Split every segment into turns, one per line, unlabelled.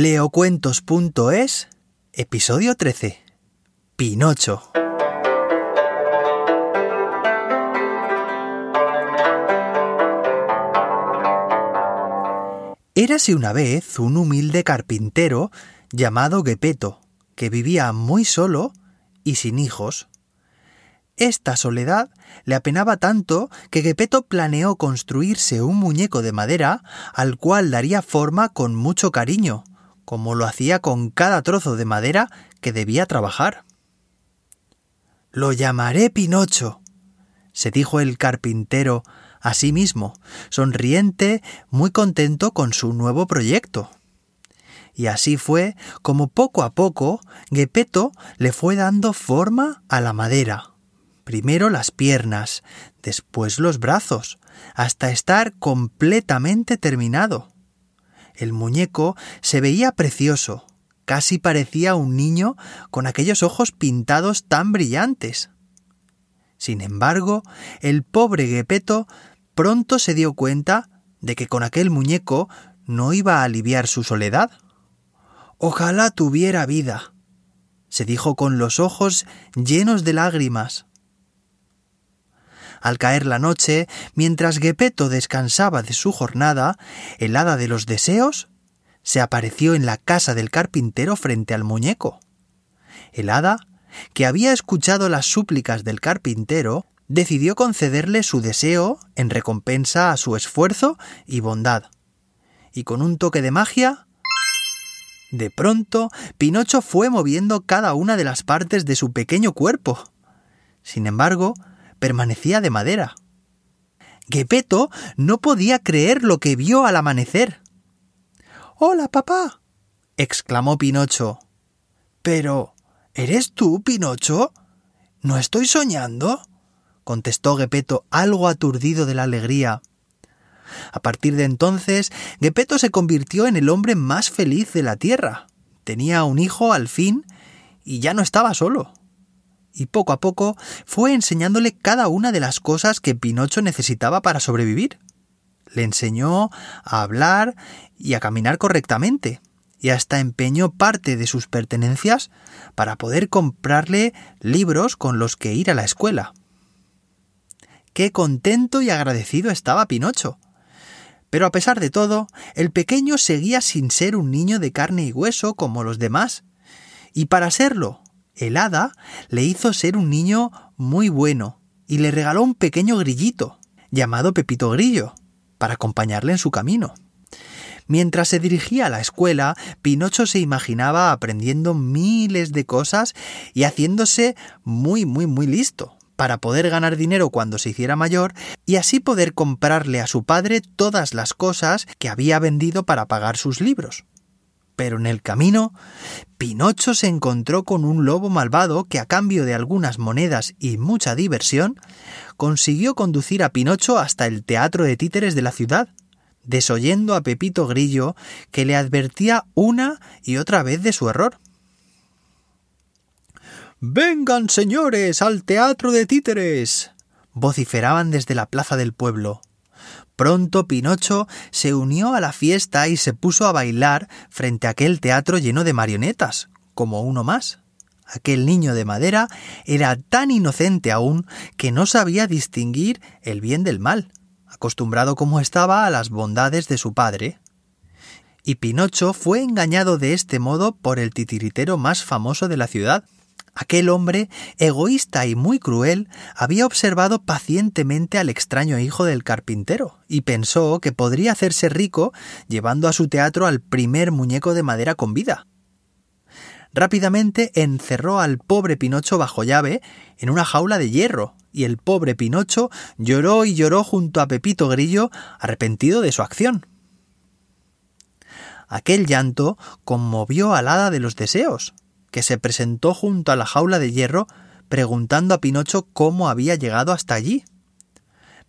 Leocuentos.es, episodio 13. Pinocho. Érase una vez un humilde carpintero llamado Gepeto, que vivía muy solo y sin hijos. Esta soledad le apenaba tanto que Gepeto planeó construirse un muñeco de madera al cual daría forma con mucho cariño, como lo hacía con cada trozo de madera que debía trabajar. Lo llamaré Pinocho, se dijo el carpintero a sí mismo, sonriente, muy contento con su nuevo proyecto. Y así fue como poco a poco Gepeto le fue dando forma a la madera. Primero las piernas, después los brazos, hasta estar completamente terminado. El muñeco se veía precioso, casi parecía un niño con aquellos ojos pintados tan brillantes. Sin embargo, el pobre Gepeto pronto se dio cuenta de que con aquel muñeco no iba a aliviar su soledad. Ojalá tuviera vida, se dijo con los ojos llenos de lágrimas. Al caer la noche, mientras Gepeto descansaba de su jornada, el hada de los deseos se apareció en la casa del carpintero frente al muñeco. El hada, que había escuchado las súplicas del carpintero, decidió concederle su deseo en recompensa a su esfuerzo y bondad. Y con un toque de magia, de pronto, Pinocho fue moviendo cada una de las partes de su pequeño cuerpo. Sin embargo, permanecía de madera. Gepeto no podía creer lo que vio al amanecer. Hola, papá. exclamó Pinocho. Pero. ¿Eres tú, Pinocho? ¿No estoy soñando? contestó Gepeto algo aturdido de la alegría. A partir de entonces, Gepeto se convirtió en el hombre más feliz de la tierra. Tenía un hijo al fin y ya no estaba solo y poco a poco fue enseñándole cada una de las cosas que Pinocho necesitaba para sobrevivir. Le enseñó a hablar y a caminar correctamente, y hasta empeñó parte de sus pertenencias para poder comprarle libros con los que ir a la escuela. Qué contento y agradecido estaba Pinocho. Pero a pesar de todo, el pequeño seguía sin ser un niño de carne y hueso como los demás, y para serlo el hada le hizo ser un niño muy bueno y le regaló un pequeño grillito, llamado Pepito Grillo, para acompañarle en su camino. Mientras se dirigía a la escuela, Pinocho se imaginaba aprendiendo miles de cosas y haciéndose muy, muy, muy listo, para poder ganar dinero cuando se hiciera mayor y así poder comprarle a su padre todas las cosas que había vendido para pagar sus libros. Pero en el camino, Pinocho se encontró con un lobo malvado que a cambio de algunas monedas y mucha diversión, consiguió conducir a Pinocho hasta el teatro de títeres de la ciudad, desoyendo a Pepito Grillo, que le advertía una y otra vez de su error. Vengan, señores, al teatro de títeres. vociferaban desde la plaza del pueblo. Pronto Pinocho se unió a la fiesta y se puso a bailar frente a aquel teatro lleno de marionetas, como uno más. Aquel niño de madera era tan inocente aún que no sabía distinguir el bien del mal, acostumbrado como estaba a las bondades de su padre. Y Pinocho fue engañado de este modo por el titiritero más famoso de la ciudad, Aquel hombre, egoísta y muy cruel, había observado pacientemente al extraño hijo del carpintero, y pensó que podría hacerse rico llevando a su teatro al primer muñeco de madera con vida. Rápidamente encerró al pobre Pinocho bajo llave en una jaula de hierro, y el pobre Pinocho lloró y lloró junto a Pepito Grillo, arrepentido de su acción. Aquel llanto conmovió al hada de los deseos, que se presentó junto a la jaula de hierro preguntando a Pinocho cómo había llegado hasta allí.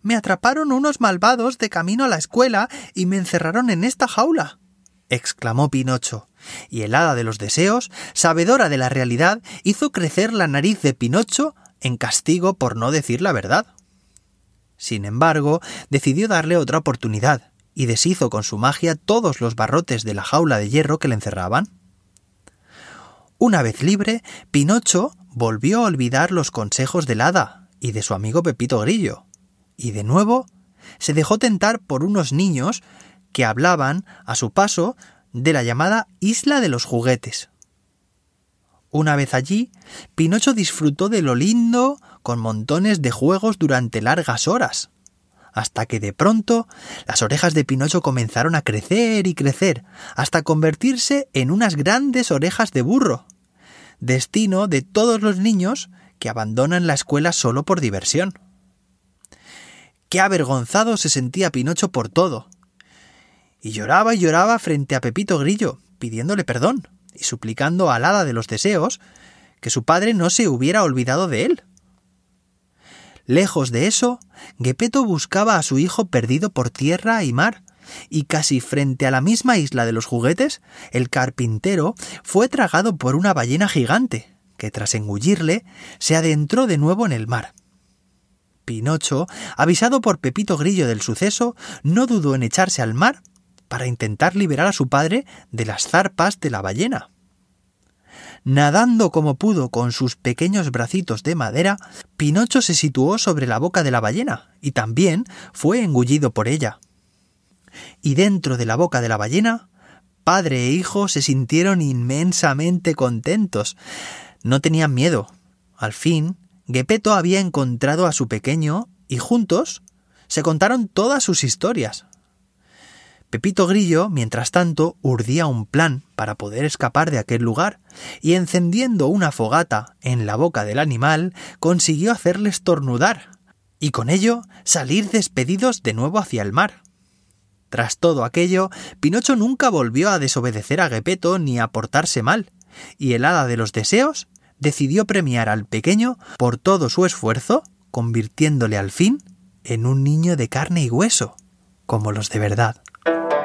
Me atraparon unos malvados de camino a la escuela y me encerraron en esta jaula. exclamó Pinocho, y el hada de los deseos, sabedora de la realidad, hizo crecer la nariz de Pinocho en castigo por no decir la verdad. Sin embargo, decidió darle otra oportunidad, y deshizo con su magia todos los barrotes de la jaula de hierro que le encerraban. Una vez libre, Pinocho volvió a olvidar los consejos del hada y de su amigo Pepito Grillo, y de nuevo se dejó tentar por unos niños que hablaban, a su paso, de la llamada Isla de los Juguetes. Una vez allí, Pinocho disfrutó de lo lindo con montones de juegos durante largas horas, hasta que de pronto las orejas de Pinocho comenzaron a crecer y crecer, hasta convertirse en unas grandes orejas de burro, destino de todos los niños que abandonan la escuela solo por diversión. Qué avergonzado se sentía Pinocho por todo. Y lloraba y lloraba frente a Pepito Grillo, pidiéndole perdón y suplicando al hada de los deseos que su padre no se hubiera olvidado de él. Lejos de eso, Gepeto buscaba a su hijo perdido por tierra y mar, y casi frente a la misma isla de los juguetes, el carpintero fue tragado por una ballena gigante, que tras engullirle, se adentró de nuevo en el mar. Pinocho, avisado por Pepito Grillo del suceso, no dudó en echarse al mar para intentar liberar a su padre de las zarpas de la ballena. Nadando como pudo con sus pequeños bracitos de madera, Pinocho se situó sobre la boca de la ballena y también fue engullido por ella. Y dentro de la boca de la ballena, padre e hijo se sintieron inmensamente contentos. No tenían miedo. Al fin, Gepeto había encontrado a su pequeño y juntos se contaron todas sus historias. Pepito Grillo, mientras tanto, urdía un plan para poder escapar de aquel lugar, y encendiendo una fogata en la boca del animal, consiguió hacerle estornudar, y con ello salir despedidos de nuevo hacia el mar. Tras todo aquello, Pinocho nunca volvió a desobedecer a Gepeto ni a portarse mal, y el hada de los deseos decidió premiar al pequeño por todo su esfuerzo, convirtiéndole al fin en un niño de carne y hueso, como los de verdad. Thank you.